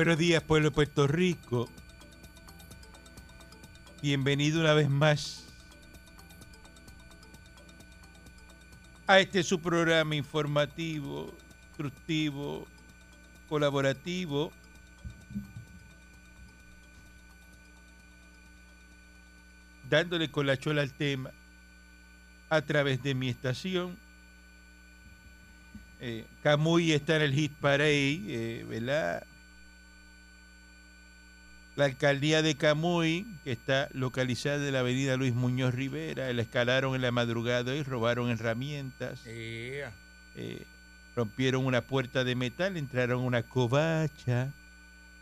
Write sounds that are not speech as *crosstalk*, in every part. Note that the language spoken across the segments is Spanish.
Buenos días, pueblo de Puerto Rico. Bienvenido una vez más a este su programa informativo, instructivo, colaborativo. Dándole con la chola al tema a través de mi estación. Eh, Camuy está en el Hit Parade, eh, ¿verdad? La alcaldía de Camuy, que está localizada en la avenida Luis Muñoz Rivera, la escalaron en la madrugada y robaron herramientas. eh, rompieron una puerta de metal, entraron una covacha,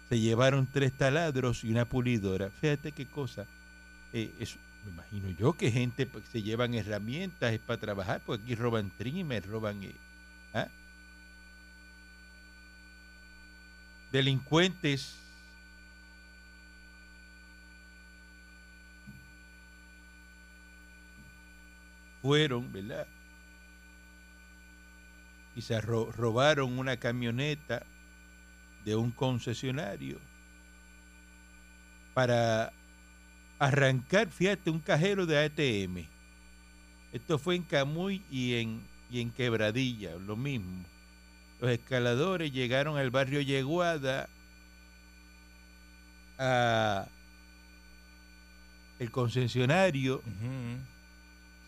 se llevaron tres taladros y una pulidora. Fíjate qué cosa. Eh, eso, me imagino yo que gente pues, se llevan herramientas es para trabajar, porque aquí roban trimmer, roban... eh, ¿ah? Delincuentes fueron, ¿verdad? Se ro- robaron una camioneta de un concesionario para arrancar, fíjate, un cajero de ATM. Esto fue en Camuy y en, y en Quebradilla, lo mismo. Los escaladores llegaron al barrio Yeguada a el concesionario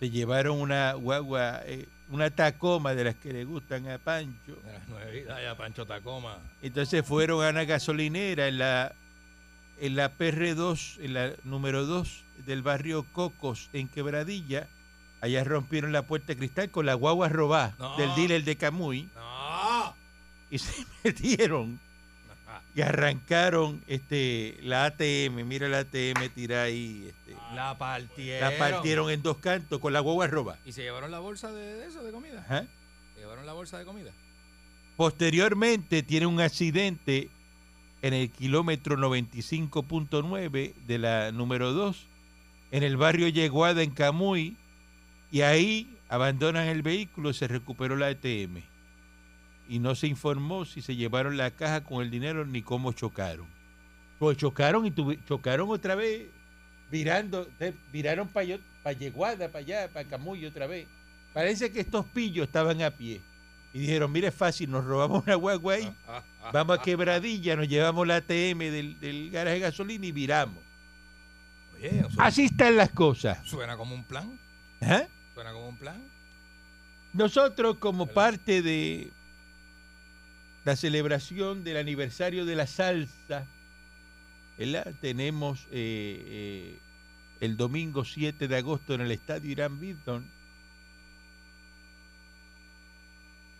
se llevaron una guagua, eh, una tacoma de las que le gustan a Pancho. De las nuevitas ya, Pancho Tacoma. Entonces fueron a una gasolinera en la, en la PR2, en la número 2 del barrio Cocos, en Quebradilla. Allá rompieron la puerta de cristal con la guagua robada No. del dealer de Camuy ¡No! y se *laughs* metieron y arrancaron este la ATM. Mira la ATM tirada ahí. Este, La partieron. la partieron en dos cantos con la guagua robada. ¿Y se llevaron la bolsa de, de eso, de comida? ¿Se llevaron la bolsa de comida? Posteriormente tiene un accidente en el kilómetro 95.9 de la número 2, en el barrio Yeguada, en Camuy, y ahí abandonan el vehículo, se recuperó la ATM. Y no se informó si se llevaron la caja con el dinero ni cómo chocaron. Pues chocaron y chocaron otra vez, virando, viraron para Yeguada, para allá, para Camuy otra vez. Parece que estos pillos estaban a pie. Y dijeron, mire, es fácil, nos robamos una guagua ahí, *laughs* vamos a quebradilla, nos llevamos la ATM del, del garaje de gasolina y viramos. Oye, Así están las cosas. suena como un plan. ¿eh? Suena como un plan. Nosotros, como ¿Verdad? parte de la celebración del aniversario de la salsa, tenemos eh, eh, el domingo 7 de agosto en el estadio Irán Bidon,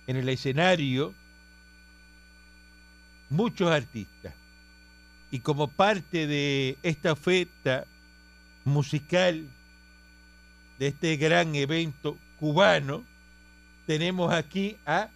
en el escenario, muchos artistas. Y como parte de esta oferta musical, de este gran evento cubano, tenemos aquí a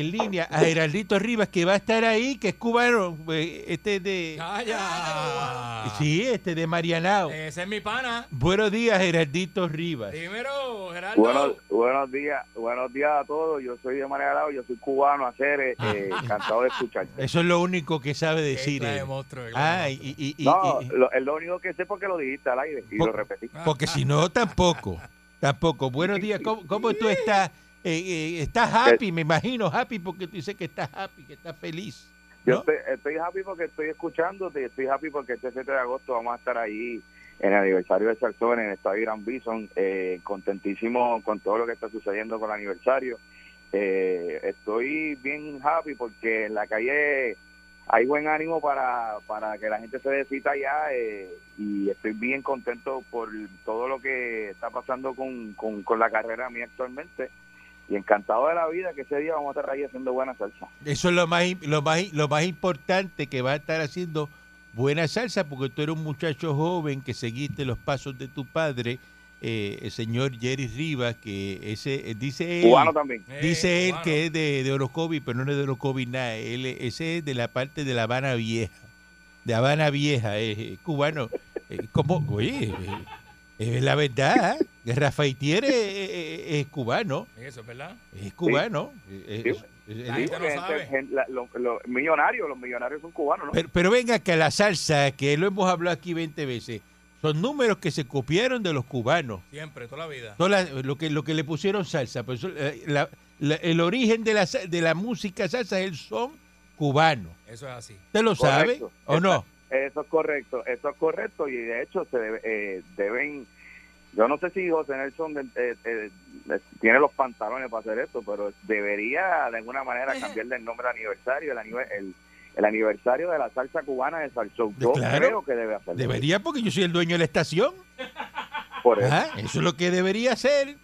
en línea a Geraldito Rivas que va a estar ahí, que es cubano, eh, este de ¡Calla! sí, este de Marianao. Ese es mi pana. Buenos días, Geraldito Rivas. Dímelo, Gerardo. Buenos, buenos días, buenos días a todos. Yo soy de María Grau, yo soy cubano, hacer, eh, eh, encantado de escucharte. Eso es lo único que sabe decir él. monstruo, Ah, y, y- y- No, y- lo, es lo único que sé porque lo dijiste al aire y lo repetí. porque si no tampoco, tampoco. Buenos días, ¿cómo, cómo tú estás? Eh, eh, estás happy, me imagino, happy porque tú dices que estás happy, que estás feliz. Yo estoy, estoy happy porque estoy escuchándote y estoy happy porque este 7 de agosto vamos a estar ahí en el aniversario de Salsón en el Estadio Gran Bison, eh, contentísimo con todo lo que está sucediendo con el aniversario. Eh, estoy bien happy porque en la calle hay buen ánimo para, para que la gente se dé cita allá eh, y estoy bien contento por todo lo que está pasando con, con, con la carrera mía actualmente. Y encantado de la vida que ese día vamos a estar ahí haciendo buena salsa. Eso es lo más, lo más, lo más importante que va a estar haciendo buena salsa, porque tú eres un muchacho joven que seguiste los pasos de tu padre, eh, el señor Jerry Rivas, que ese eh, dice él, Cubano también. Eh, dice él cubano. que es de, de Orocovi, pero no es de Orocovi nada. Él, es- ese es de la parte de La Habana Vieja. De Habana Vieja, es eh, cubano. Eh, como, oye, eh, es la verdad, ¿eh? Rafael Tiere es, es- es cubano, Eso es verdad. es cubano. sabe. los, millonarios, los millonarios son cubanos, ¿no? Pero, pero venga, que la salsa, que lo hemos hablado aquí 20 veces, son números que se copiaron de los cubanos. Siempre, toda la vida. Toda la- lo, que, lo que le pusieron salsa. Pues, eh, la- la- el origen de la, de la música salsa es el son cubano. Eso es así. ¿Usted lo sabe Correcto. o no? Eso es correcto, eso es correcto y de hecho se debe- eh, deben, yo no sé si José Nelson de- eh, eh, eh, tiene los pantalones para hacer esto, pero debería de alguna manera cambiarle el nombre al aniversario, el, el, el aniversario de la salsa cubana de Salsón. Yo Claro. creo que debe hacerlo. Debería porque yo soy el dueño de la estación. *laughs* Por eso. Ajá, eso es lo que debería hacer.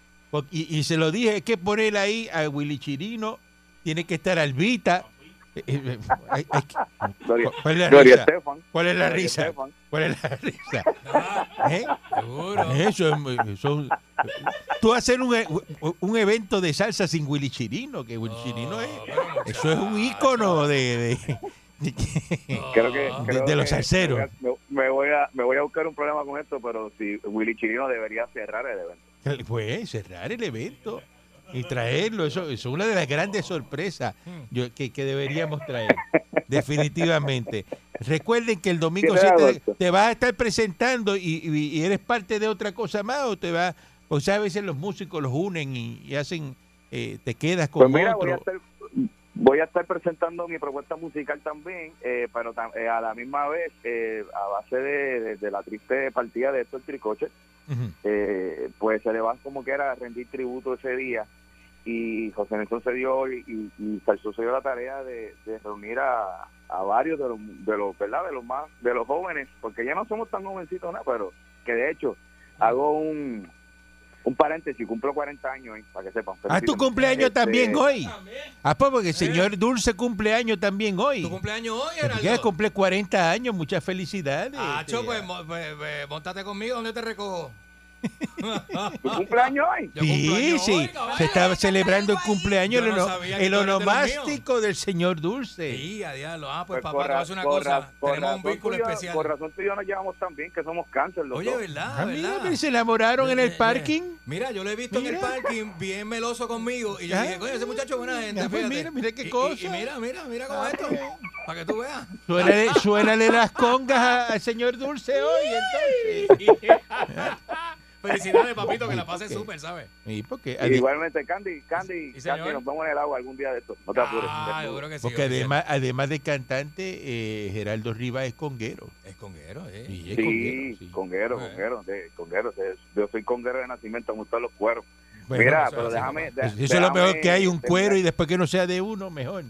Y, y se lo dije, hay que poner ahí a Willy Chirino, tiene que estar Albita. ¿Cuál es la risa? Estefan. ¿Cuál es la risa? ¿Cuál es la risa? ¿Eh? Eso es muy- son- tú hacer un, e- un evento de salsa sin Willy Chirino, que Willy Chirino es, eso es un ícono de, de- de- Creo que, creo de los salseros. Me, me voy a, me voy a buscar un problema con esto, pero si Willy Chirino debería cerrar el evento. pues cerrar el evento y traerlo, eso, eso es una de las grandes sorpresas yo- que, que deberíamos traer, *laughs* definitivamente. Recuerden que el domingo Siete de 7 agosto. te vas a estar presentando y, y- y eres parte de otra cosa más o te vas, pues a veces los músicos los unen y, y hacen, eh, te quedas con Pues mira, voy a, estar, voy a estar presentando mi propuesta musical también, eh, pero tam- eh, a la misma vez, eh, a base de, de- de la triste partida de Héctor Tricoche, eh, pues se le va como que era a rendir tributo ese día y José Nelson se dio y, y, y se dio la tarea de, de reunir a, a varios de los, de los verdad de los más de los jóvenes porque ya no somos tan jovencitos nada pero que de hecho hago un un paréntesis cumplo 40 años eh, para que sepan Ah, tu cumpleaños Este, también hoy. Ah, pues porque el señor Dulce cumpleaños también hoy. ¿Tu cumpleaños hoy, Gerardo? cumple 40 años, muchas felicidades. Ah, Este, cho, pues, pues, pues, montate conmigo, ¿dónde te recojo? ¿Tu cumpleaños hoy? Sí, sí, hoy, se estaba celebrando el cumpleaños, el, no el onomástico del señor Dulce. Sí, a diablo. Ah, pues, Pues papá, una cosa. Tenemos un vínculo especial. Por razón tú y yo nos llevamos tan bien que somos cáncer los Oye, dos. ¿verdad? Ah, se enamoraron en Eh, el eh, parking. Mira, yo lo he visto en el parking bien meloso conmigo. Y yo Ah. dije, coño, ese muchacho es buena gente. Ah, pues fíjate. mira, mira qué Y- y- cosa. Y, mira, mira, mira cómo es esto. Para que tú veas. Suénale, suénale las congas al señor Dulce hoy, entonces. *laughs* Felicidades, papito, que la pase Ok. súper, ¿sabes? Porque, Y ade- igualmente, Candy, Candy. Candy, nos vemos en el agua algún día de esto. No te apures. Ah, Desnudo. seguro que sí. porque además, además de cantante, eh, Geraldo Rivas es conguero. Es conguero, ¿eh? Sí, es conguero, sí. conguero, conguero, de- conguero. de- Yo soy conguero de nacimiento, me gustan los cueros. Bueno, Mira, pero déjame... de- eso es lo mejor que hay, un cuero y después que no sea de uno, mejor.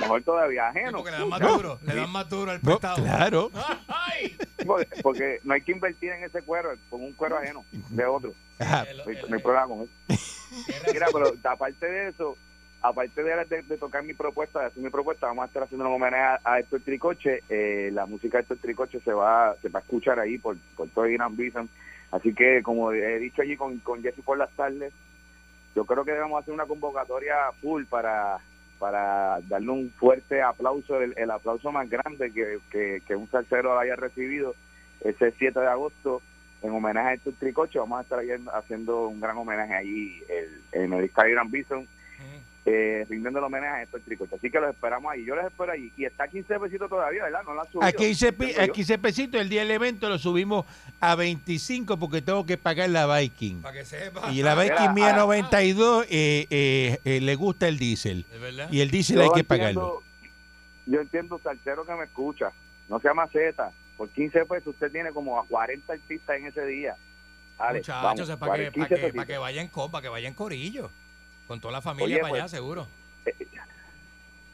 Mejor todavía, ajeno. porque le dan más No. duro, le dan más duro al No, prestado. claro. *laughs* Ay. Porque, porque no hay que invertir en ese cuero, con un cuero ajeno de otro. Ajá. El- No hay, problema con eso. *laughs* Mira, pero aparte de eso, aparte de, de- de tocar mi propuesta, de hacer mi propuesta, vamos a estar haciendo un homenaje a, a Héctor Tricoche. Eh, la música de Héctor Tricoche se va, se va a escuchar ahí por, por todo Irán Bison. Así que, como he dicho allí con, con Jesse por las tardes, yo creo que debemos hacer una convocatoria full para para darle un fuerte aplauso, el, el aplauso más grande que, que, que un salsero haya recibido ese 7 de agosto en homenaje a Héctor Tricoche. Vamos a estar haciendo un gran homenaje allí el, en el Estadio eh, rindiendo el homenaje a Héctor Tricoche. Así que los esperamos ahí. Yo los espero allí. Y está a 15 pesitos todavía, ¿verdad? No la han subido. A 15, pi- Entiendo a yo. 15 pesitos, el día del evento lo subimos a 25 porque tengo que pagar la Viking. Para que sepa. Y la Viking mía ah. 92 eh, eh, eh, le gusta el diésel. Y el diésel hay que entiendo- pagarlo. Yo entiendo, salsero que me escucha. No sea maceta. Por 15 pesos usted tiene como a 40 artistas en ese día. Muchachos, para que, 15 para que, para que vayan con, para que vayan corillo. Con toda la familia Oye, para pues, allá, seguro.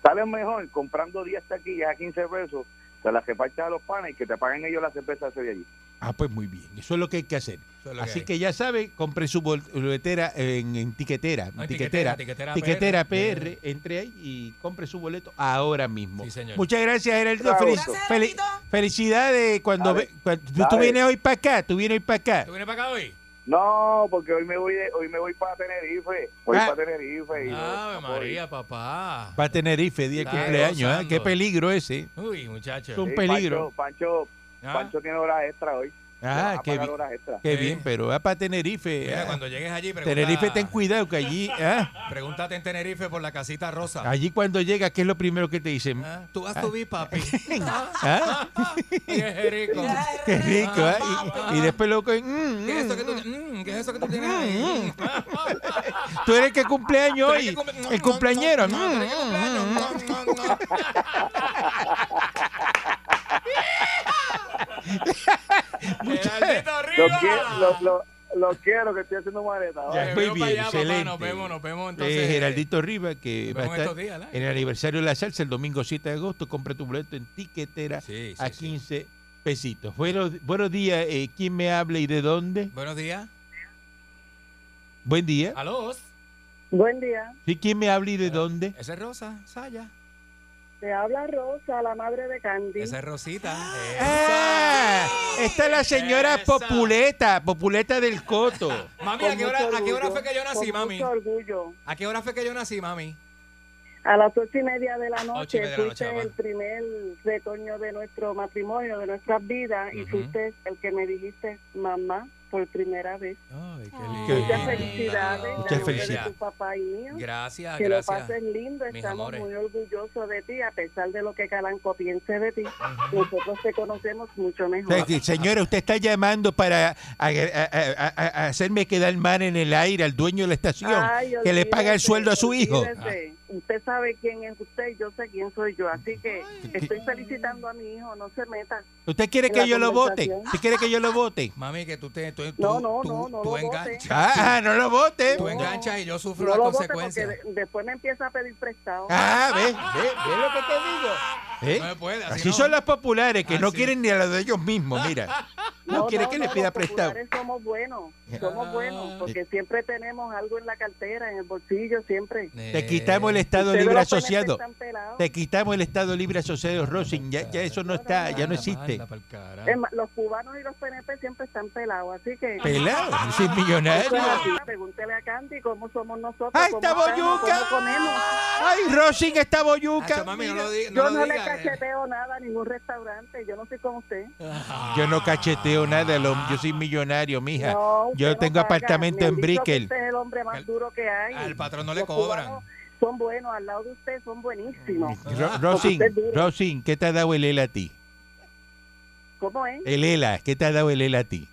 sale mejor comprando 10 taquillas a 15 pesos se las repartes a los panes y que te paguen ellos la cerveza ese de allí. Ah, pues muy bien. Eso es lo que hay que hacer. Es que Así que ya sabe, compre su bol- boletera en, en tiquetera. No, en tiquetera. tiquetera, PR. PR, entre ahí y compre su boleto ahora mismo. Sí, señor. Muchas gracias, Gracias, fel- felicidades cuando, ve- cuando- tú, vienes hoy para acá, tú vienes hoy para acá. ¿Tú vienes para acá hoy? No, porque hoy me voy de- hoy me voy para Tenerife. Voy Ah. para Tenerife. Y Ave no. María, papá. Va a Tenerife, día de cumpleaños. gozando. Qué peligro ese. Uy, muchacho. Un Sí, peligro. Pancho, Pancho, Ah, Pancho tiene horas extra hoy. Ah, a qué pagar bien. horas extra. Qué bien, pero va para Tenerife. Mira, ah. cuando llegues allí, pregunta, Tenerife, ten cuidado que allí, *laughs* ah, pregúntate en Tenerife por la casita rosa. allí cuando llegas, ¿qué es lo primero que te dicen? Ah, Tú vas a subir, papi. *laughs* ¿Ah? *laughs* Qué rico. Qué rico, ¿ah? Y, y después lo cogen, mm, ¿Qué es eso mm, que tú, mm, ¿qué es eso que tú tienes ahí? Tú eres el que cumpleaños hoy, que cum- el cumpleañero. No, Mm, mm, *laughs* Lo, lo, lo- lo quiero, que estoy haciendo maleta. Allá, papá, excelente. Nos vemos, nos vemos Eh, entonces. Geraldito Rivas, que va a vemos estar estos días, ¿no? en el aniversario de la salsa el domingo 7 de agosto. Compra tu boleto en tiquetera Sí, sí, a sí. 15 pesitos. Buenos, buenos días, eh, ¿quién me habla y de dónde? Buenos días. Buen día. Aló. Buen día. ¿Sí, ¿Quién me habla y de dónde? Esa es Rosa, Saya. Te habla Rosa, la madre de Candy. Esa es Rosita. Ah, esta es la señora Esa. Populeta, Populeta del Coto. Mami, ¿a qué, hora, ¿a qué hora fue que yo nací, con mami? Mucho orgullo. ¿A qué hora fue que yo nací, mami? A las ocho y media de la noche y de la noche, fuiste mamá. el primer retoño de nuestro matrimonio, de nuestras vidas, y Ujú. fuiste el que me dijiste mamá por primera vez. Ay, qué Qué Muchas lindo. felicidades. Muchas felicidades. De tu papá y mío. Gracias, Que lo gracias. pases lindo, mis estamos amores. muy orgullosos de ti, a pesar de lo que Calanco piense de ti. Nosotros te conocemos mucho mejor. que, Señora, usted está llamando para a- a- a- hacerme quedar mal en el aire al dueño de la estación, Ay, que le paga el sueldo a su hijo. olvídese. Usted sabe quién es usted y yo sé quién soy yo. Así que estoy felicitando a mi hijo, no se meta. ¿Usted quiere que yo lo vote? ¿Usted quiere que yo lo vote? *laughs* Mami, que tú te. Tú, tú, No, no, tú, no, no tú lo enganchas. Ah, ah, no lo vote. Tú enganchas y yo sufro No las consecuencias. de- después me empieza a pedir prestado. Ah, ve, ve, ve lo que te digo. ¿Eh? No me puede, así Así no. son las populares, que no quieren ni a lo de ellos mismos, mira. *laughs* No, quiere que le pida los prestado. populares somos buenos, *laughs* somos Ah. buenos, porque siempre tenemos algo en la cartera, en el bolsillo, siempre. Te quitamos el Estado Ustedes Libre Asociado. pelados. Te quitamos el Estado Libre Asociado, Rosin. Ya, ya eso no está, ya no existe. Es más, los cubanos y los PNP siempre están pelados, así que... Pelado, yo soy Eso millonario. es así. Pregúntele a Candy cómo somos nosotros. ¡Ay, cómo está boyuca! ¡Ay, Rosin, está boyuca! Yo no le eh. cacheteo nada a ningún restaurante. Yo no soy como usted. Yo no cacheteo nada, yo soy millonario, mija. No, usted yo tengo apartamento en Brickell. Usted es el hombre más Al- duro que hay. Al patrón no le Los cobran. Son buenos, al lado de usted son buenísimos. Ro- Rosin. Rosin, ¿qué te ha dado el ELA a ti? ¿Cómo es? El ELA, ¿qué te ha dado el ELA a ti?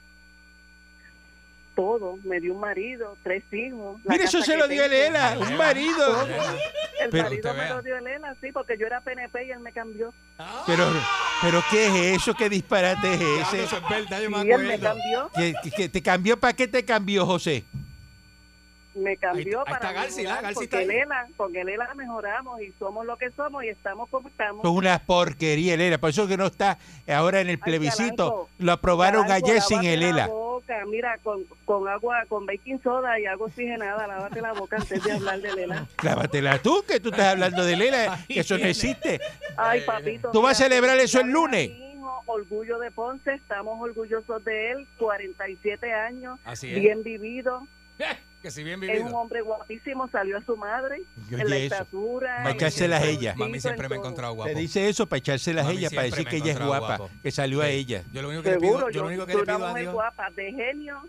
Todo. Me dio un marido, tres hijos. la Mira, eso se lo dio el tengo. ELA, un marido. El Pero- marido me vea. lo dio Elena, sí, porque yo era PNP y él me cambió. Pero, pero ¿qué es eso? ¿Qué disparate es ese? Eso es verdad, yo me Y él me cambió. ¿Qué, qué- qué te cambió? ¿Para qué te cambió, José? Me cambió Ahí- ahí para está Garci, ¿la? Garci porque ahí. Elena, con Elena mejoramos y somos lo que somos y estamos como estamos. Es una porquería, el ELA. Por eso que no está ahora en el plebiscito. Lo aprobaron Calanco, ayer sin el la ELA. boca, mira, con, con agua, con baking soda y agua oxigenada, lávate la boca antes de hablar de Elena. *laughs* Lávatela tú, que tú estás hablando del ELA, que *laughs* eso no existe. Ay, papito. ¿Tú vas a mira, celebrar eso el lunes? Orgullo de Ponce, estamos orgullosos de él, 47 años, Así es. bien vivido, Que si bien es un vivido. hombre guapísimo, salió a su madre, Oye, en la eso. estatura. Va a en echárselas el a ella. Mami siempre me ha encontrado guapo. Te dice eso para echárselas a ella, para decir que ella es guapa, guapo. que salió a ella. Yo lo único que le pido, yo yo lo único que le pido a mujer Dios, guapa, de genio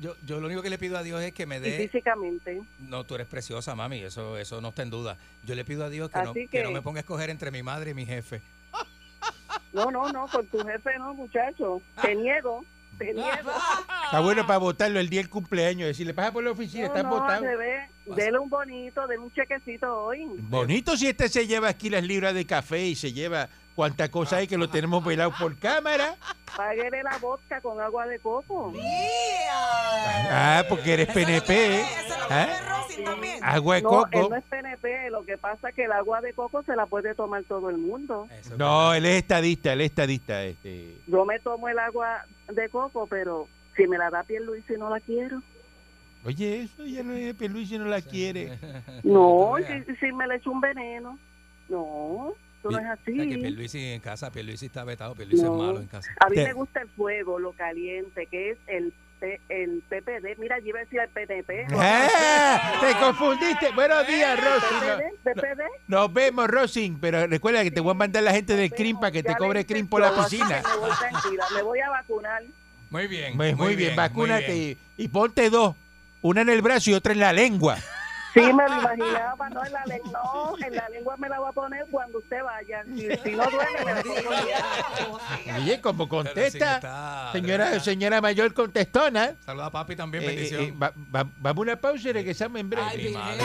yo, yo lo único que le pido a Dios es que me dé físicamente. No, tú eres preciosa, mami, eso eso no está en duda. Yo le pido a Dios que, no, que- no me ponga a escoger entre mi madre y mi jefe. No, no, no, con tu jefe no, muchacho. Te niego, Está bueno para votarlo el día del cumpleaños. Decirle, pasa por la oficina, No, no, votado. revés. Dele un bonito, dele un chequecito hoy. Bonito si este se lleva aquí las libras de café y se lleva cuánta cosa hay que lo tenemos velado por cámara. Páguele la vodka con agua de coco. Ah, porque eres PNP. ¿eh? Eso es lo que ¿Ah? también. Agua de No, él coco. no es PNP, lo que pasa es que el agua de coco se la puede tomar todo el mundo. Eso es No, él es estadista, él es estadista. Este. Yo me tomo el agua de coco, pero si me la da Pierluisi no la quiero. Oye, eso ya no es Luis no la quiere. *laughs* No, si, si me le echo un veneno. No, eso no es O sea, que así. Pierluisi en casa, Pierluisi está vetado, Pierluisi No. es malo en casa. A mí me gusta el fuego, lo caliente, que es el, el PPD. Mira, yo iba a decir el PNP. *laughs* ¡Ah! Te confundiste. Buenos días, Rosy. PPD, PPD. Nos vemos, Rosy. Pero recuerda que te voy a mandar la gente del CRIM para que te cobre CRIM por la piscina. Me voy tranquila, me voy a vacunar. Muy bien. Muy, muy bien, vacúnate bien. y, y ponte dos. Una en el brazo y otra en la lengua. Sí, *laughs* me lo imaginaba, no en la lengua, no, en la lengua me la voy a poner cuando usted vaya. Si, si no duele, me la pongo. Oye, como contesta, está- señora, señora mayor contestona. Saluda a papi también, Eh, bendición. eh, va- va- vamos a una pausa y regresamos en breve. Ay, madre.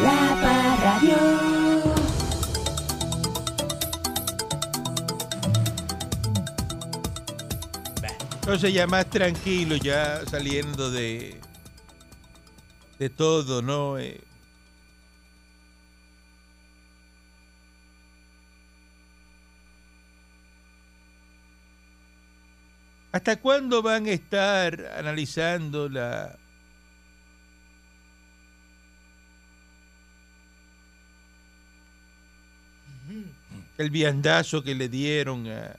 La Parradio. Entonces ya más tranquilo, ya saliendo de de todo, ¿no? Eh, ¿Hasta cuándo van a estar analizando la el viandazo que le dieron a,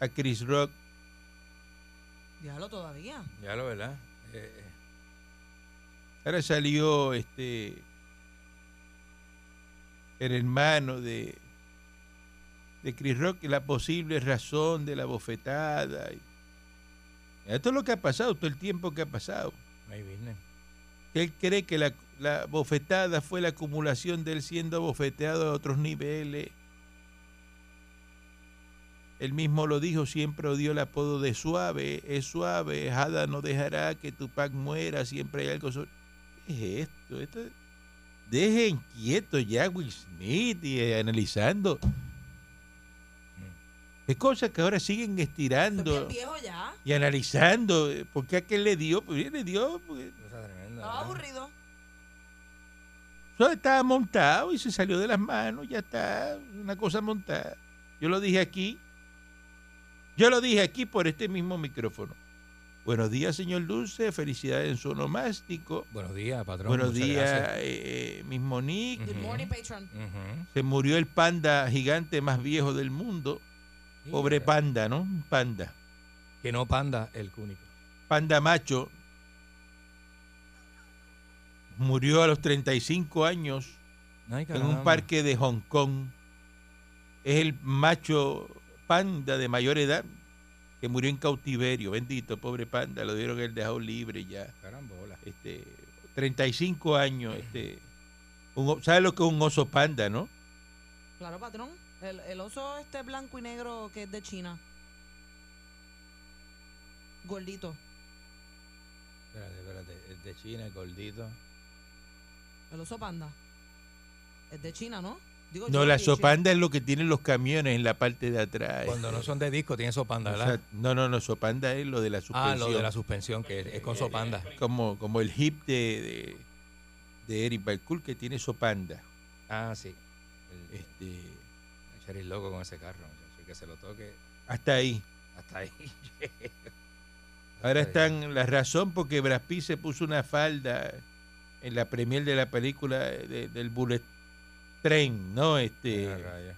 a Chris Rock? Déjalo todavía. Ya lo verdad. Eh, eh, Ahora salió este el hermano de de Chris Rock la posible razón de la bofetada. y- Esto es lo que ha pasado, todo el tiempo que ha pasado. my business. Él cree que la, la bofetada fue la acumulación de él siendo bofeteado a otros niveles. Él mismo lo dijo, siempre odió el apodo de suave, es suave, Jada no dejará que Tupac muera, siempre hay algo sobre... ¿Qué es esto? esto es- Dejen quieto ya Will Smith y eh, analizando. Es cosas que ahora siguen estirando bien viejo ya. y analizando. eh, ¿Por qué a qué le dio? Pues le dio tremenda. Estaba aburrido. Eso estaba montado y se salió de las manos, ya está, una cosa montada. Yo lo dije aquí, yo lo dije aquí por este mismo micrófono. Buenos días, señor Dulce, felicidades en su onomástico. Buenos días, patrón. Buenos muchas días, eh, eh, mismo Nick. Good morning, patron. Se murió el panda gigante más viejo del mundo. Pobre Mira, panda, ¿no? Panda. Que no panda, el cúnico. Panda macho. Murió a los 35 años Ay, en un parque de Hong Kong. Es el macho panda de mayor edad que murió en cautiverio. Bendito, pobre panda. Lo dieron el dejado libre ya. Carambola. Este, 35 años. Este, un o- ¿Sabes lo que es un oso panda, no? Claro, patrón. El, el oso este blanco y negro que es de China. Gordito. Espérate, espérate. Es de China, el gordito. El oso panda. Es de China, ¿no? Digo No, la sopanda es lo que tienen los camiones en la parte de atrás. Cuando no son de disco, tienen sopanda, O ¿verdad? sea, no, no, no, sopanda es lo de la suspensión. ah, lo de la suspensión, que es, es con sopanda. Como, como el hip de, de, de Eric Balcour que tiene sopanda. Ah, sí. El, Este, el loco con ese carro, muchacho, que se lo toque hasta ahí. hasta ahí. *laughs* Ahora Hasta ahí. están la razón porque Brad Pitt se puso una falda en la premier de la película de- del Bullet Train, ¿no? Este, Ah,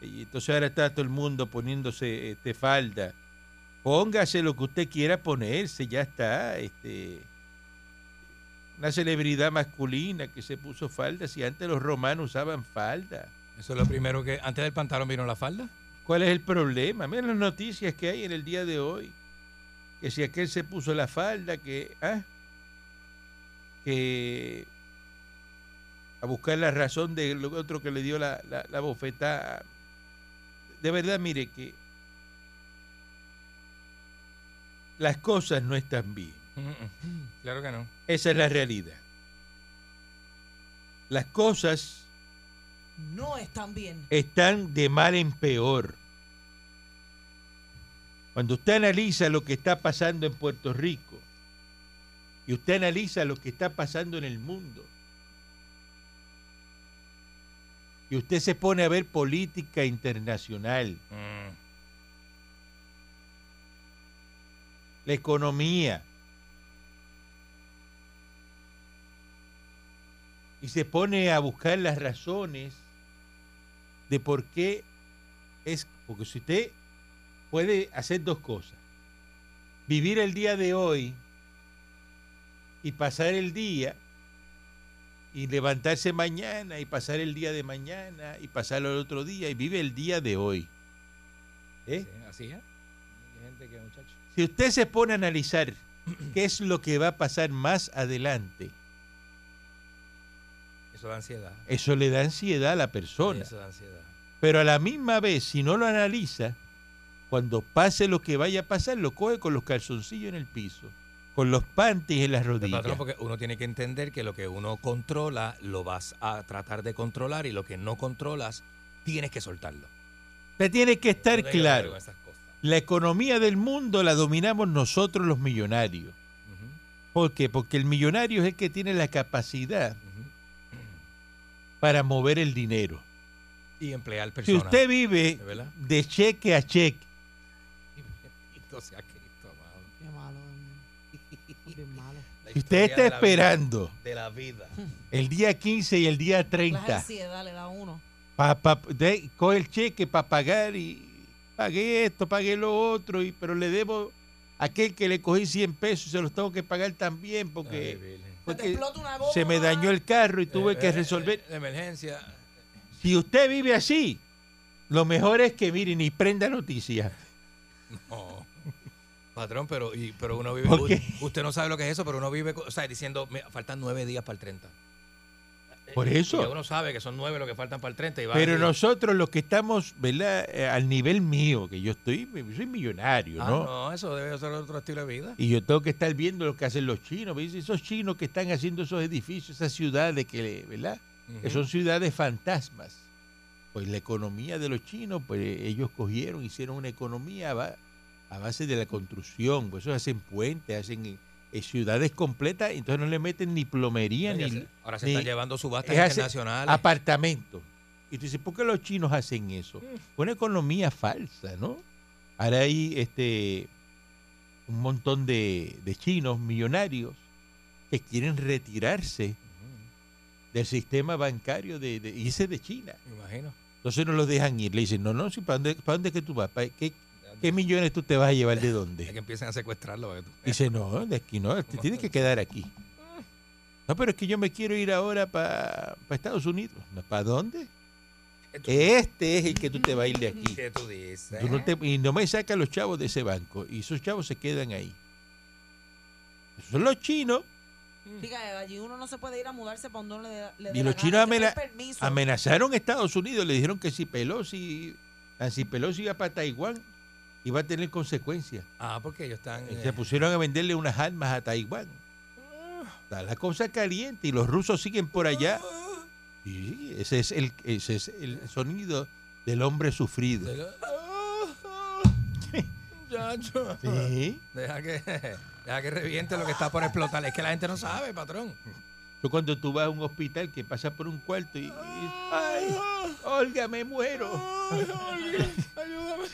y entonces ahora está todo el mundo poniéndose este falda. Póngase lo que usted quiera ponerse, ya está. Este, una celebridad masculina que se puso falda, si antes los romanos usaban falda. Eso es lo primero que. Antes del pantalón vino la falda. ¿Cuál es el problema? Mira las noticias que hay en el día de hoy. Que si aquel se puso la falda, que, ah, que a buscar la razón del otro que le dio la, la, la bofetada. De verdad, mire que las cosas no están bien. Claro que no. Esa es la realidad. Las cosas No están bien. están de mal en peor. Cuando usted analiza lo que está pasando en Puerto Rico y usted analiza lo que está pasando en el mundo y usted se pone a ver política internacional, Mm, la economía, y se pone a buscar las razones de por qué es, porque si usted puede hacer dos cosas, vivir el día de hoy y pasar el día y levantarse mañana y pasar el día de mañana y pasarlo el otro día y vive el día de hoy. ¿Eh? sí, así es. Hay gente que, muchacho. Si usted se pone a analizar *clears throat* qué es lo que va a pasar más adelante, Eso da ansiedad. eso le da ansiedad a la persona. Eso da ansiedad. Pero a la misma vez, si no lo analiza, cuando pase lo que vaya a pasar, lo coge con los calzoncillos en el piso, con los panties en las rodillas. porque uno tiene que entender que lo que uno controla lo vas a tratar de controlar y lo que no controlas tienes que soltarlo. Usted tiene que estar No claro. La economía del mundo la dominamos nosotros los millonarios. Ujú, ¿Por qué? Porque el millonario es el que tiene la capacidad para mover el dinero. Y emplear Si personas. usted vive ¿De de cheque a cheque, *laughs* Bendito sea Cristo, amado. Qué malo. mm, Bien malo. La si usted está de la vida- esperando De la vida. el día 15 y el día La 30 ansiedad le da uno. pa, pa- de- coge el cheque para pagar y pagué esto, pagué lo otro, y, pero le debo a aquel que le cogí 100 pesos y se los tengo que pagar también porque porque explota una goma. se me dañó el carro y tuve Eh, que eh, resolver. eh, La emergencia. Si usted vive así, lo mejor es que mire ni prenda noticias. No. Patrón, pero, y, pero uno vive. Usted no sabe lo que es eso, pero uno vive, o sea, diciendo, "Mira, faltan nueve días para el 30. Por Y eso. uno sabe que son nueve lo que faltan para el 30. Y va Pero y- nosotros los que estamos, ¿verdad? Eh, Al nivel mío, que yo estoy, soy millonario, Ah, ¿no? no, eso debe ser otro estilo de vida. Y yo tengo que estar viendo lo que hacen los chinos. ¿ves? Esos chinos que están haciendo esos edificios, esas ciudades que, ¿verdad? que son ciudades fantasmas. Pues la economía de los chinos, pues ellos cogieron, hicieron una economía a, ba- a base de la construcción. Pues eso hacen puentes, hacen eh, ciudades completas, y entonces no le meten ni plomería ni. Ahora se ni- están llevando subastas es internacionales. apartamentos. Y tú dices, ¿por qué los chinos hacen eso? Una economía falsa, ¿no? Ahora hay este un montón de, de chinos millonarios que quieren retirarse del sistema bancario de, de irse de China. Me imagino. Entonces no los dejan ir. Le dicen, no, no, si, ¿para dónde, para dónde que tú vas? ¿Para qué, ¿Qué millones tú te vas a llevar de Es dónde? que empiecen a secuestrarlo. Dice, no, de aquí no, te tienes que quedar aquí. No, pero es que yo me quiero ir ahora para Estados Unidos. ¿Para dónde? Este es el que tú te vas a ir de aquí. ¿Qué tú dices? Tú no te- y no me sacan los chavos de ese banco. Y esos chavos se quedan ahí. Esos son los chinos. Diga, allí uno no se puede ir a mudarse para donde uno le, le dé Y los chinos amena- permiso. amenazaron a Estados Unidos. Le dijeron que si Pelosi, Nancy Pelosi iba para Taiwán, iba a tener consecuencias. Ah, porque ellos están. Y eh, Se pusieron a venderle unas armas a Taiwán. Está la cosa caliente y los rusos siguen por allá. Sí, ese es el, ese es el sonido del hombre sufrido. *laughs* Sí. Deja que, deja que reviente lo que está por explotar. Es que la gente no sabe, patrón. Yo cuando tú vas a un hospital que pasa por un cuarto y, y- ay, Olga, me muero.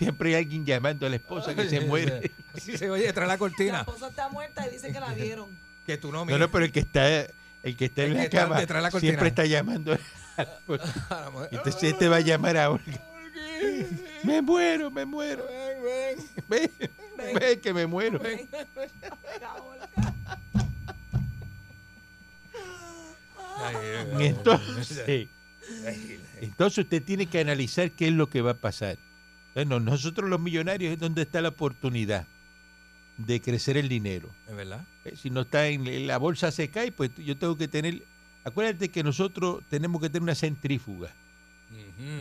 Siempre hay alguien llamando a la esposa que se muere. Así se oye detrás de la La cortina. esposa está muerta y dice que la vieron. *laughs* Que tú no No, miras. no, pero el que está, el que está El en que la está cama detrás de la cortina. siempre está llamando. a la esposa. *laughs* Entonces él te va a llamar a Olga. *laughs* Me muero, me muero. Ven, ven, que me muero. Entonces, entonces usted tiene que analizar qué es lo que va a pasar. Bueno, nosotros los millonarios es donde está la oportunidad de crecer el dinero. Es verdad. Eh, Si no está en la bolsa se cae, pues yo tengo que tener... Acuérdate que nosotros tenemos que tener una centrífuga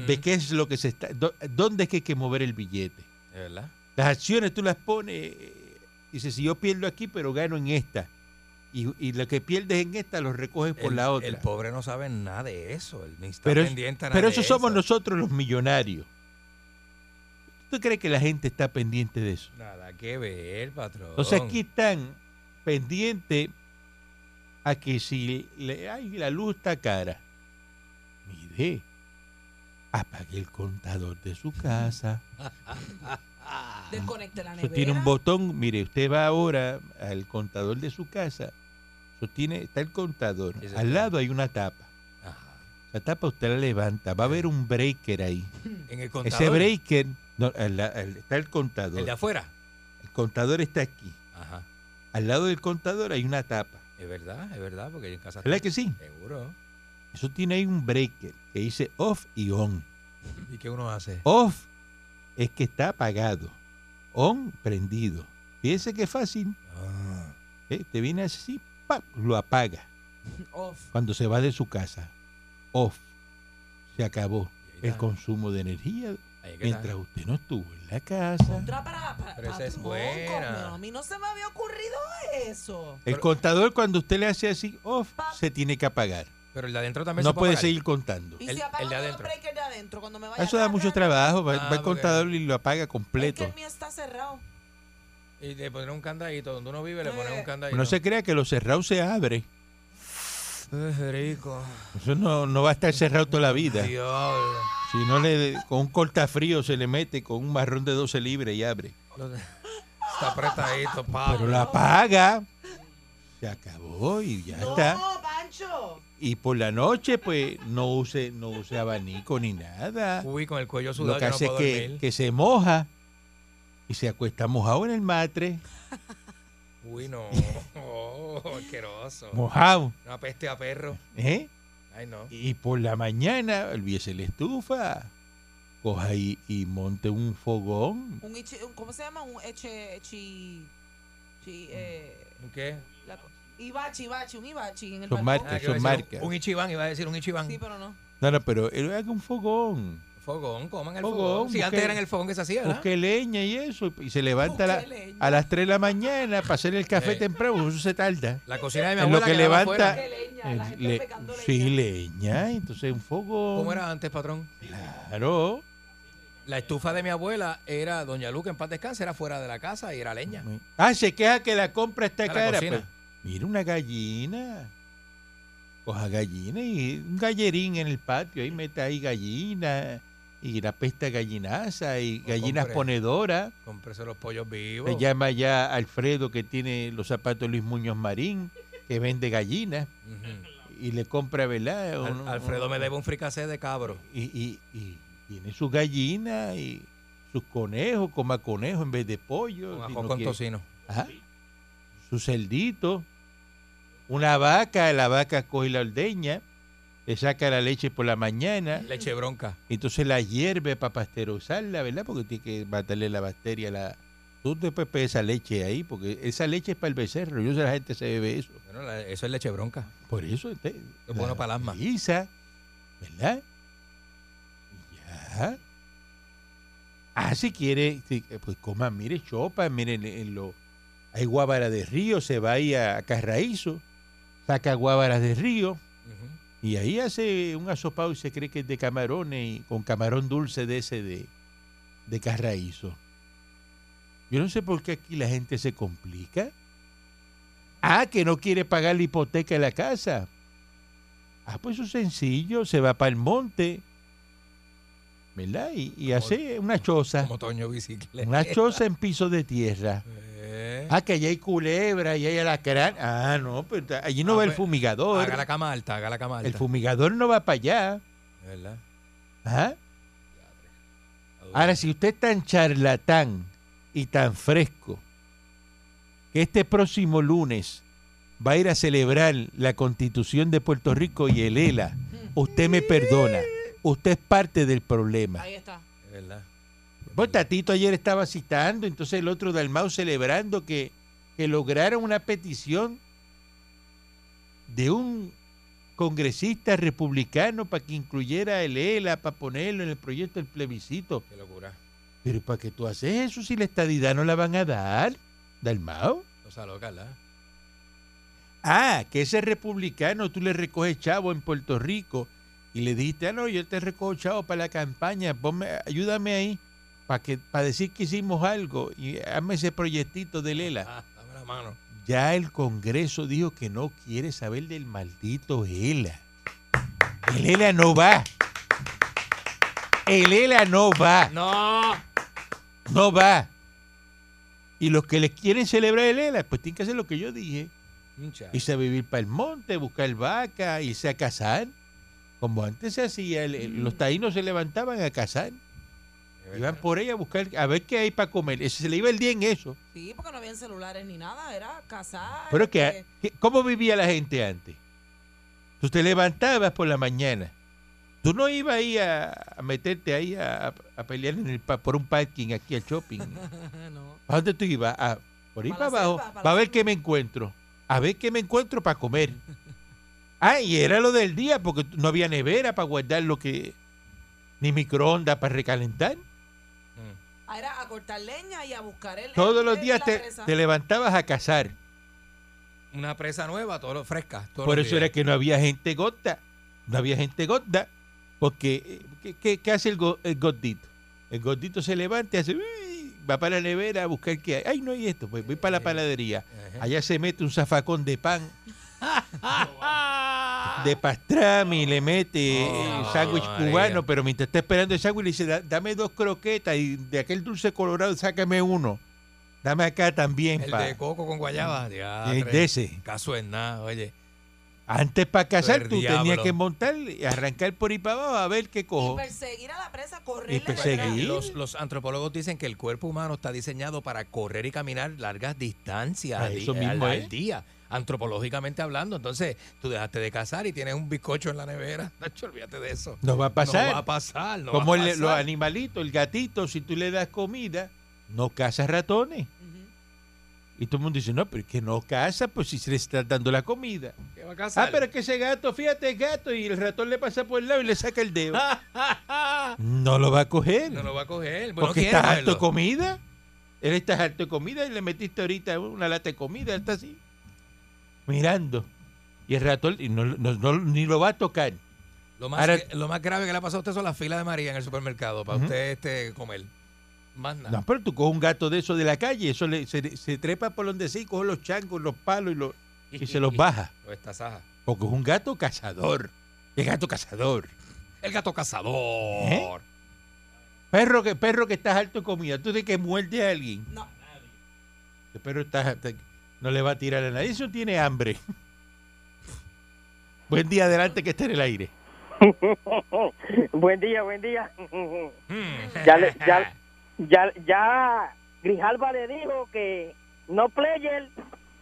de qué es lo que se está... dó- ¿Dónde es que hay que mover el billete? Es verdad. Las acciones tú las pones, dices, si yo pierdo aquí, pero gano en esta. Y, y lo que pierdes en esta lo recoges por el, la otra. El pobre no sabe nada de eso. Él ni está Pero, pendiente a nada pero de eso somos eso. nosotros los millonarios. ¿Usted cree que la gente está pendiente de eso? Nada que ver, patrón. Entonces aquí están pendientes a que si le, ay, la luz está cara, mire, apague el contador de su casa. *laughs* Desconecte la Eso nevera. tiene un botón, mire, usted va ahora al contador de su casa, eso tiene, está el contador, al lado hay una tapa. La tapa usted la levanta, va a haber un breaker ahí. En el contador. Ese breaker, no, está el contador. El de afuera. El contador está aquí. Ajá. Al lado del contador hay una tapa. Es verdad, es verdad, porque en casa. ¿Verdad que sí? Seguro. Eso tiene ahí un breaker que dice off y on. ¿Y qué uno hace? Off es que está apagado. On, prendido. Fíjese qué fácil. Ah. ¿eh? Te viene así, ¡pap! lo apaga *laughs* Off. cuando se va de su casa. Off. Se acabó el consumo de energía mientras usted no estuvo en la casa. Otra para, para, Pero esa es buena. coño, A mí no se me había ocurrido eso. El Pero- contador cuando usted le hace así off, se tiene que apagar. Pero el de adentro también No se puede apagar. seguir contando. Y El- si apago el de adentro. breaker de adentro cuando me vaya Eso da mucho trabajo. Va, Ah, va el porque- contador y lo apaga Es completo. el mío está cerrado. Y le poner un candadito. Donde uno vive le ponen un Eh. candadito. No se crea que lo cerrado se abre. Es rico. Eso no, no va a estar cerrado toda la vida. Diablo. Si no le con un cortafrío se le mete con un marrón de 12 libras y abre. Lo- Está apretadito, papi. Pero la apaga. Se acabó y ya está. No, Pancho. Y por la noche, pues, no use, no use abanico ni nada. Uy, con el cuello Lo sudado que yo no hace es puedo que, dormir. que se moja y se acuesta mojado en el matre. Uy, no. *laughs* Oh, *laughs* asqueroso. Mojado. Una peste a perro. ¿eh? Ay, no. Y por la mañana, olvídese la estufa. Coja y, y monte un fogón. Un ichi- un- ¿Cómo se llama? Un eche, echi, chi, eh, ¿Qué? la- ibachi, ibachi, un ibachi en el Son balcón. marcas, que iba a son marcas. Un, un Ichiban, iba a decir un Ichiban. Sí, pero no. No, no, pero él haga un fogón. Fogón, coman el Fogón, fogón. Si busque- antes era en el fogón que se hacía, ¿verdad? Busque leña y eso. Y se levanta a la- las 3 de la mañana para hacer el café Eh. temprano. Eso se tarda. La cocina de mi En lo abuela que levanta- leña, le- sí, leña. Entonces un fogón. ¿Cómo era antes, patrón? Claro. La estufa de mi abuela era Doña Luca en paz descanse, era fuera de la casa y era leña. Ah, se queja que la compra está A cara. Pues, mira una gallina. Coja gallina y un gallerín en el patio. Ahí mete ahí gallina y la pesta gallinaza y gallinas compre. ponedoras. Cómprese los pollos vivos. Se llama ya Alfredo que tiene los zapatos Luis Muñoz Marín, que vende gallinas y le compra, ¿verdad? Al- Un- Alfredo un- me debe un fricasé de cabro. Y, y- y tiene sus gallinas y sus conejos, coma conejo en vez de pollo. Con ajo con tocino. Ajá. Su celdito. Una vaca, la vaca coge la ordeña, le saca la leche por la mañana, Leche bronca. entonces la hierve para pasteurizarla, ¿verdad? Porque tiene que matarle la bacteria. a La... Tú después pegas esa leche ahí, porque esa leche es para el becerro. Yo sé la gente se bebe eso. Bueno, la- eso es leche bronca. Por eso este, Es bueno para el asma. Isa, ¿verdad? Ya. Ah, si quiere, eh, pues coma, mire, chopa, miren, en lo, hay guábara de río, se va ahí a Carraízo, saca guábaras de río. Y ahí hace un asopado y se cree que es de camarones y con camarón dulce de ese de, de Carraízo. Yo no sé por qué aquí la gente se complica. Ah, que no quiere pagar la hipoteca de la casa. Ah, pues eso es sencillo, se va para el monte, ¿verdad? Y, y Como- hace una choza, Como Toño Bicicleta. una choza en piso de tierra. Eh. Ah, que allá hay culebra y hay alacrán. Ah, no, pues allí no Ah, va el pues, fumigador. Haga la cama alta, haga la cama alta. El fumigador no va para allá. ¿Verdad? Ajá. Ahora, si usted es tan charlatán y tan fresco que este próximo lunes va a ir a celebrar la constitución de Puerto Rico y el ELA, usted me perdona. Usted es parte del problema. Ahí está. Es verdad. Pues Tatito ayer estaba citando, entonces el otro Dalmau celebrando que, que lograron una petición de un congresista republicano para que incluyera el ELA, para ponerlo en el proyecto del plebiscito. Qué locura. Pero ¿para qué tú haces eso si la estadidad no la van a dar? Dalmao. Loca, ¿verdad? Ah, que ese republicano tú le recoges chavo en Puerto Rico y le dijiste, ah, no, yo te recojo chavo para la campaña, ponme, ayúdame ahí. Para decir que hicimos algo y hazme ese proyectito de Lela. Ah, dame la mano. Ya el Congreso dijo que no quiere saber del maldito ELA. El ELA no va. El ELA no va. No. No va. Y los que les quieren celebrar el ELA, pues tienen que hacer lo que yo dije. Muchacho. Irse a vivir para el monte, buscar vaca, irse a cazar. Como antes se hacía, el- los taínos se levantaban a cazar. Iban por ahí a buscar, a ver qué hay para comer. Se le iba el día en eso. Sí, porque no habían celulares ni nada, era cazar. Pero que, este, que- ¿cómo vivía la gente antes? Tú te levantabas por la mañana. Tú no ibas ahí a, a meterte ahí a, a pelear en el, por un parking aquí al shopping. *laughs* no. ¿A dónde tú ibas? A, por ahí Pa' para, abajo. selva, para la ver qué me encuentro. A ver qué me encuentro para comer. *laughs* Ah, y era lo del día, porque no había nevera para guardar lo que. Ni microondas para recalentar. Era a cortar leña y a buscar el. Todos el- los días te, levantabas a cazar. Una presa nueva, todo lo fresca. todos Por los eso días. era que no había gente gorda. No había gente gorda. Porque, eh, ¿qué, qué- qué hace el, go- el gordito? El gordito se levanta y hace, "Uy", va para la nevera a buscar qué hay. Ay, no hay esto. Pues voy para la panadería. Ajá. Allá se mete un zafacón de pan. De pastrami, le mete Oh, el sándwich cubano, pero mientras está esperando el sándwich le dice, "Da- dame dos croquetas y de aquel dulce colorado sácame uno. Dame acá también, El pa". de coco con guayaba. Y diatre. de ese. Caso es nada, oye. Antes para casar tú tenías que montar y arrancar por ahí para abajo a ver qué Y cojo. perseguir a la presa, Y correrle perseguir. Los, los antropólogos dicen que el cuerpo humano está diseñado para correr y caminar largas distancias Ah, al, eso mismo al- es. al día, antropológicamente hablando. Entonces, tú dejaste de cazar y tienes un bizcocho en la nevera. *laughs* Nacho, olvídate de eso. No va a pasar. No va a pasar. No Como va a el- pasar. los animalitos, el gatito, si tú le das comida, no caza ratones. Y todo el mundo dice, no, pero es que no caza, pues si se le está dando la comida. ¿Qué va a cazar? Ah, pero es que ese gato, fíjate, es gato, y el ratón le pasa por el lado y le saca el dedo. *laughs* No lo va a coger. no lo va a coger. Bueno, porque quiere estás harto de comida. Él está harto de comida y le metiste ahorita una lata de comida, él está así, mirando. Y el ratón y no, no- no- ni lo va a tocar. Lo más, Ahora- que- lo más grave que le ha pasado a usted son las filas de María en el supermercado para Ujú. usted este, comer. Más nada. No, pero tú coges un gato de eso de la calle, eso le- se, se trepa por donde sí, coge los changos, los palos y, los, y se los baja. O *laughs* esta saja. Porque es un gato cazador. Es gato cazador. El gato cazador. ¿Eh? Perro que, perro que estás harto de comida. Tú de que muerde a alguien. No. El perro está, está- no le va a tirar a nadie. Eso tiene hambre. Buen día adelante que esté en el aire. *laughs* buen día, buen día. Mm. Ya, le- *laughs* ya, ya, ya Grijalba le dijo que no player,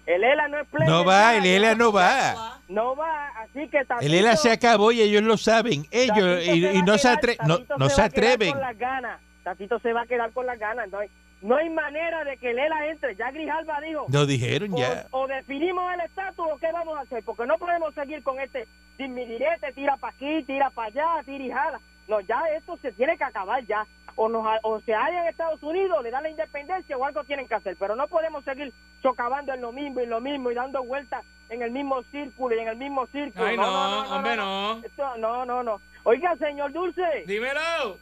el ELA no es player. No va, el ELA no va. No va, así que Tatito, El ELA se acabó y ellos lo saben. Ellos, y, no se, atre- no, se se va a quedar atreven. Con las ganas. Tatito se va a quedar con las ganas. No no hay manera de que el ELA entre. Ya Grijalba dijo, Lo dijeron ya. o, o definimos el estatus o qué vamos a hacer, porque no podemos seguir con este direte, tira para aquí, tira para allá, tira y jala. No, ya esto se tiene que acabar ya. O, nos, ha- o se halla en Estados Unidos, le da la independencia o algo tienen que hacer, pero no podemos seguir socavando en lo mismo y lo mismo y dando vueltas en el mismo círculo y en el mismo círculo. Ay, no, hombre, no. Esto- no, no, no. Oiga, señor Dulce, Dímelo.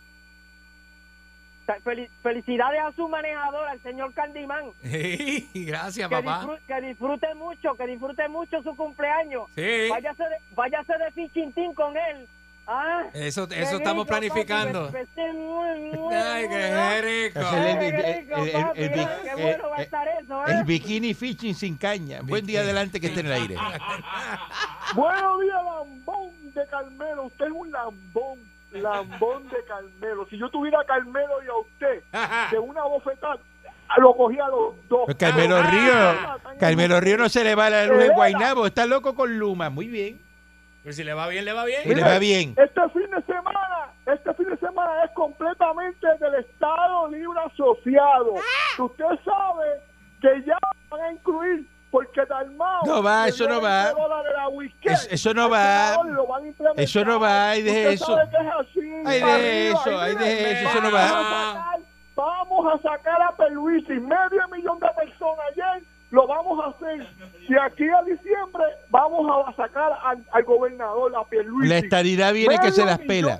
Fel- felicidades a su manejador, al señor Candimán. Gracias, Que, papá. disfrute, que disfrute mucho, que disfrute mucho su cumpleaños. Sí. Váyase de, váyase de fichintín con él. Ah, Eso, eso estamos rico, planificando. me- me- muy, muy, Ay, muy, qué rico. Hacer el- Ay, qué el- rico, el- el- papi, el- ay, qué bueno va a estar eso, ¿eh? El bikini fishing sin caña. Buen día adelante que esté en el aire. *laughs* Buenos días, lambón de Carmelo. Usted es un lambón, lambón de Carmelo. Si yo tuviera a Carmelo y a usted, de una bofetada, lo cogía a los dos. Pues Carmelo Ah, Río, Carmelo Río no se le va la luz en Guaynabo, está loco con Luma, muy bien. Pero si le va bien, le va bien. Y le va bien. Este fin de semana, este fin de semana es completamente del Estado Libre Asociado. Usted sabe que ya van a incluir, porque Dalmao... No va, eso no va. 20 dólares a Whisky. Es- eso no va. senador lo van a implementar. Eso no va, ay, deje Usted eso. sabe que es así, Ay, para deje arriba, eso, ay, mire, deje eso, eso no va. a sacar- Vamos a sacar a Peluisi, medio millón de personas ayer, lo vamos a hacer. Y aquí a diciembre vamos a sacar al, al gobernador, a Pierluisi. La estadidad viene que se las Medio pela.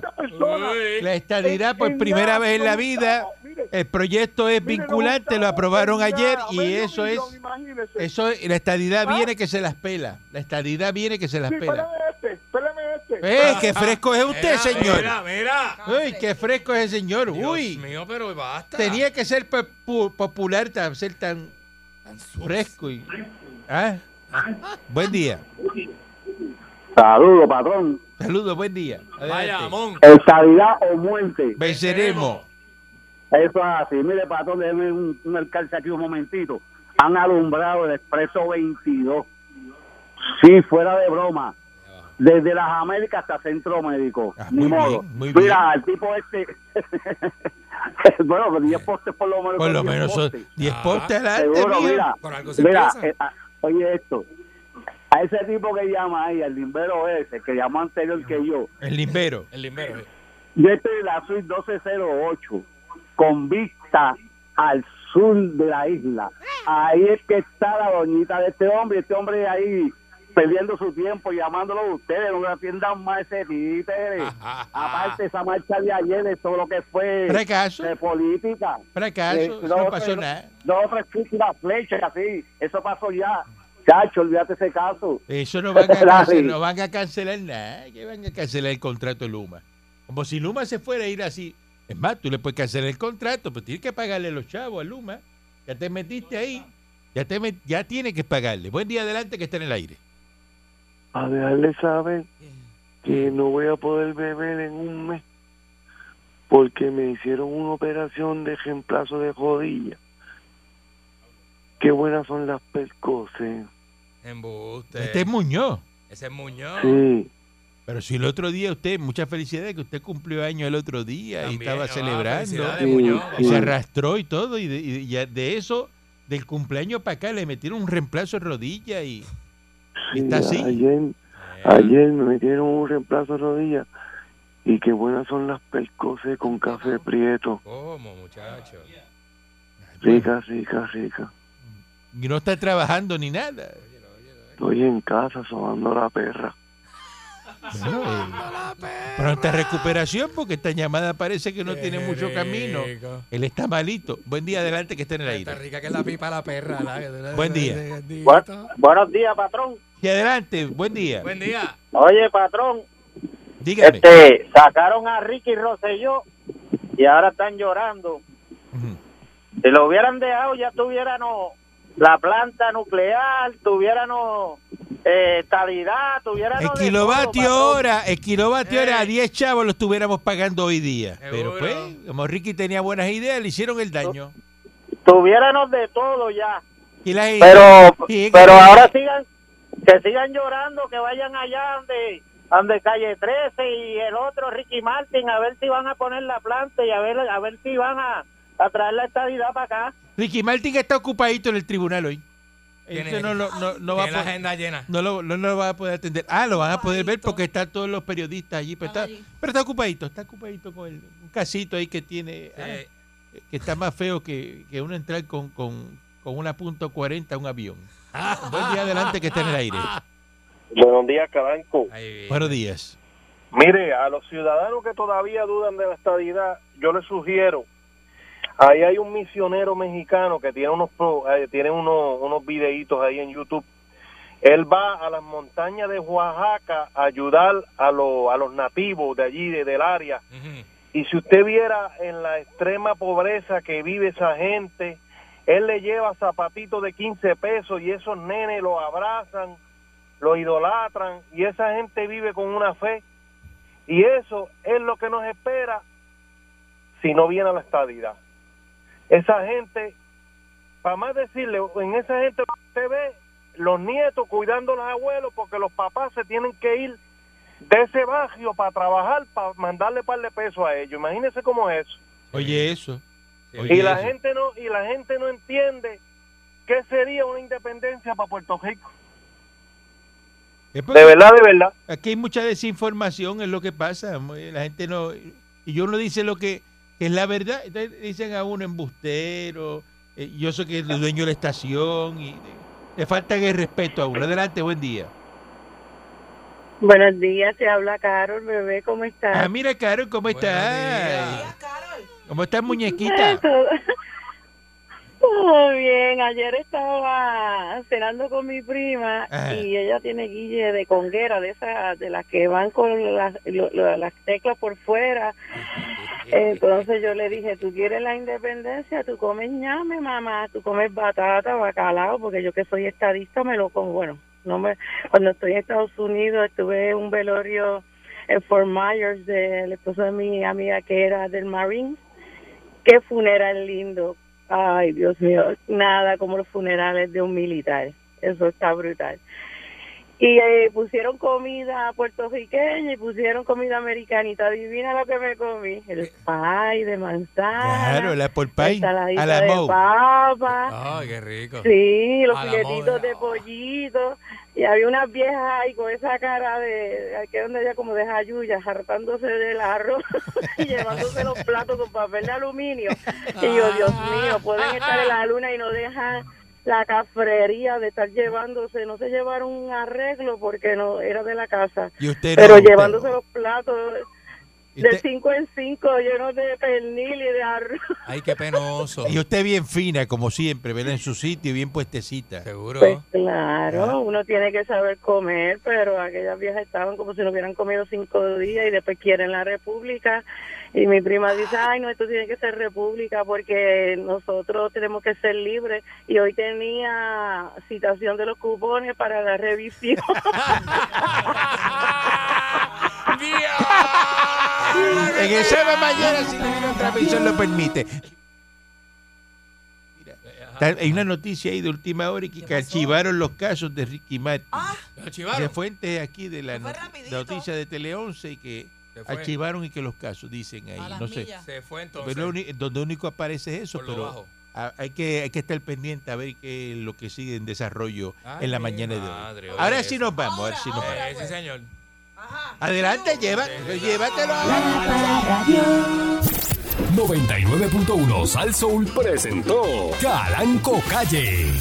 de. La estadidad por En- primera nada, vez en la vida estamos- mire, El proyecto es Mire, vinculante, lo aprobaron ayer y medio eso es, imagínese. eso la estadidad ¿Ah? viene que se las pela. La estadidad viene que se las Sí, pela. espérame este, espérame este. ¡Eh, qué fresco es usted, Mira, señor! Mira, mira. ¡Uy, qué fresco es el señor! Dios ¡Uy! mío, pero basta. Tenía que ser popu- popular, tan- ser tan fresco. Y, ¿Ah? Buen día. Saludos, patrón. Saludos, buen día. Vaya, Adelante. Amón. Estabilidad o muerte. Venceremos. Eso es así. Mire, patrón, déjeme un, un alcance aquí un momentito. Han alumbrado el expreso 22. Sí, fuera de broma. Desde las Américas hasta Centro Médico. Ah, Ni muy modo. bien, muy Mira, el tipo este. *laughs* bueno, pues 10 postes por lo menos. Por lo 10 menos son postes. 10 Ah, Seguro, mira. Por algo se Mira, eh, oye esto. A ese tipo que llama ahí, al limbero ese, que llamó anterior que yo, El limbero. El limbero. eh. Yo estoy en la suite 1208, con vista al sur de la isla. Ahí es que está la doñita de este hombre, este hombre ahí perdiendo su tiempo, llamándolo a ustedes, no le atiendan más ese títere. *laughs* Aparte, esa marcha de ayer, de todo lo que fue Fracaso. de política. Fracaso. Eh, no o pasó nada. Dos o tres cúpulas flechas así, eso pasó ya. Chacho, olvídate ese caso. Eso no van, a *laughs* cancelar, no van a cancelar nada. Que van a cancelar el contrato de Luma. Como si Luma se fuera a ir así. Es más, tú le puedes cancelar el contrato, pero tienes que pagarle los chavos a Luma. Ya te metiste ahí. Ya, te met- ya tienes que pagarle. Buen día adelante que está en el aire. a dejarle saber que no voy a poder beber en un mes porque me hicieron una operación de reemplazo de rodilla. Qué buenas son las percoses. Embuste. Este es Muñoz. Ese es Muñoz. Sí, Pero si el otro día usted, muchas felicidades que usted cumplió año el otro día y estaba ah, celebrando. Muñoz. Y se arrastró y todo. Y de, y ya de eso, del cumpleaños para acá, le metieron un reemplazo de rodilla y, está así. ayer, ayer me metieron un reemplazo de rodilla y qué buenas son las percoses con café prieto. ¿Cómo, muchacho? Rica, rica, rica. Y no está trabajando ni nada. Estoy en casa sobando la perra. Bueno, eh, pronta recuperación porque esta llamada parece que no tiene mucho camino. Él está malito. Buen día adelante que está en el Está aire. rica que es la pipa la perra. la- Buen día. Bu- buenos días, patrón. Y adelante, buen día. Buen día. Oye, patrón, Dígame. este, sacaron a Ricky Rosselló y ahora están llorando. Ujú. Si lo hubieran dejado, ya tuviéramos la planta nuclear, tuviéramos eh, estabilidad, tuviéramos... El todo, kilovatio hora, el kilovatio hora a Ey. 10 chavos lo estuviéramos pagando hoy día. Pero pues, como Ricky tenía buenas ideas, le hicieron el daño. Tuviéramos de todo ya. Y Pero, pero ahora sigan, que sigan llorando, que vayan allá donde, donde calle 13 y el otro Ricky Martin, a ver si van a poner la planta y a ver, a ver si van a, a traer la estabilidad para acá. Ricky Martin está ocupadito en el tribunal hoy. Tiene- Ese no, lo- no, no va a la agenda llena. no lo, no lo va a poder atender. Ah, lo van a poder ver porque están todos los periodistas allí. Pero está, Están allí. pero está ocupadito, está ocupadito con el, un casito ahí que tiene, ah, que está más feo que, que uno entrar con, con, con una punto 40 a un avión. *laughs* Buen día adelante que está en el aire. Buenos días, Caranco. Buenos días. Mire, a los ciudadanos que todavía dudan de la estadidad, yo les sugiero, ahí hay un misionero mexicano que tiene unos eh, tiene unos, unos videitos ahí en YouTube. Él va a las montañas de Oaxaca a ayudar a, los a los nativos de allí, de- del área. Y si usted viera en la extrema pobreza que vive esa gente, él le lleva zapatitos de 15 pesos y esos nenes lo abrazan, lo idolatran y esa gente vive con una fe. Y eso es lo que nos espera si no viene a la estadidad. Esa gente, para más decirle, en esa gente usted ve los nietos cuidando a los abuelos porque los papás se tienen que ir de ese barrio para trabajar, para mandarle par de pesos a ellos. Imagínese cómo es eso. Oye, eso. Oye, Y la eso. gente no y la gente no entiende qué sería una independencia para Puerto Rico. De verdad, de verdad. Aquí hay mucha desinformación, es lo que pasa. La gente no. Y yo uno dice lo que, que es la verdad. Entonces dicen a uno embustero. eh, yo soy que el dueño de la estación. y Le falta el respeto a uno. Adelante, buen día. Buenos días, te habla Carol, bebé, ¿cómo estás? Ah, mira, Carol, ¿cómo Buenos estás? ¿Cómo estás, *laughs* muñequita? *laughs* Todo bien, ayer estaba cenando con mi prima Ajá. y ella tiene guille de conguera, de esas, de las que van con las, lo- lo- las teclas por fuera. *laughs* Entonces yo le dije, tú quieres la independencia, tú comes ñame, mamá, tú comes batata, bacalao, porque yo que soy estadista me lo como, bueno, no me, cuando estoy en Estados Unidos estuve en un velorio en Fort Myers del esposo de mi amiga que era del Marine, qué funeral lindo, ay Dios mío, nada como los funerales de un militar, eso está brutal. Y eh, pusieron comida puertorriqueña y pusieron comida americanita. Adivina lo que me comí. El pie de manzana. Claro, la por pie, a la de papa. Ay, qué rico. Sí, los filetitos de pollito. Y había unas viejas ahí con esa cara de, aquí es donde ella como de jayuya, hartándose del arroz *laughs* y llevándose los platos con papel de aluminio. Y yo, Dios mío, pueden estar en la luna y no dejan la cafrería de estar llevándose, no se llevaron un arreglo porque no era de la casa, Y usted pero usted- llevándose los platos ¿Y de cinco en cinco llenos de pernil y de arroz. Ay, qué penoso. Y usted bien fina, como siempre, ¿verdad? En su sitio, bien puestecita. Seguro. Pues claro, uno tiene que saber comer, pero aquellas viejas estaban como si no hubieran comido cinco días y después quieren la república. Y mi prima dice, ay, no, esto tiene que ser república porque nosotros tenemos que ser libres. Y hoy tenía citación de los cupones para la revisión. *laughs* En esa mañana, si la transmisión lo permite. Hay una noticia ahí de última hora y que, que archivaron los casos de Ricky Martin. ¿Lo archivaron? De fuentes aquí de la noticia de Tele 11 y que archivaron y que los casos dicen ahí. No sé. Se fue entonces. Pero donde único aparece es eso, pero bajo. hay que, hay que estar pendiente a ver qué es lo que sigue en desarrollo Ay, en la mañana de hoy. Ahora sí nos vamos, ahora sí nos Ahora, vamos. Eh, sí, señor. Adelante, lleva, llévatelo La ahora. Parradio. 99.1 Sal Soul presentó Calanco Calle.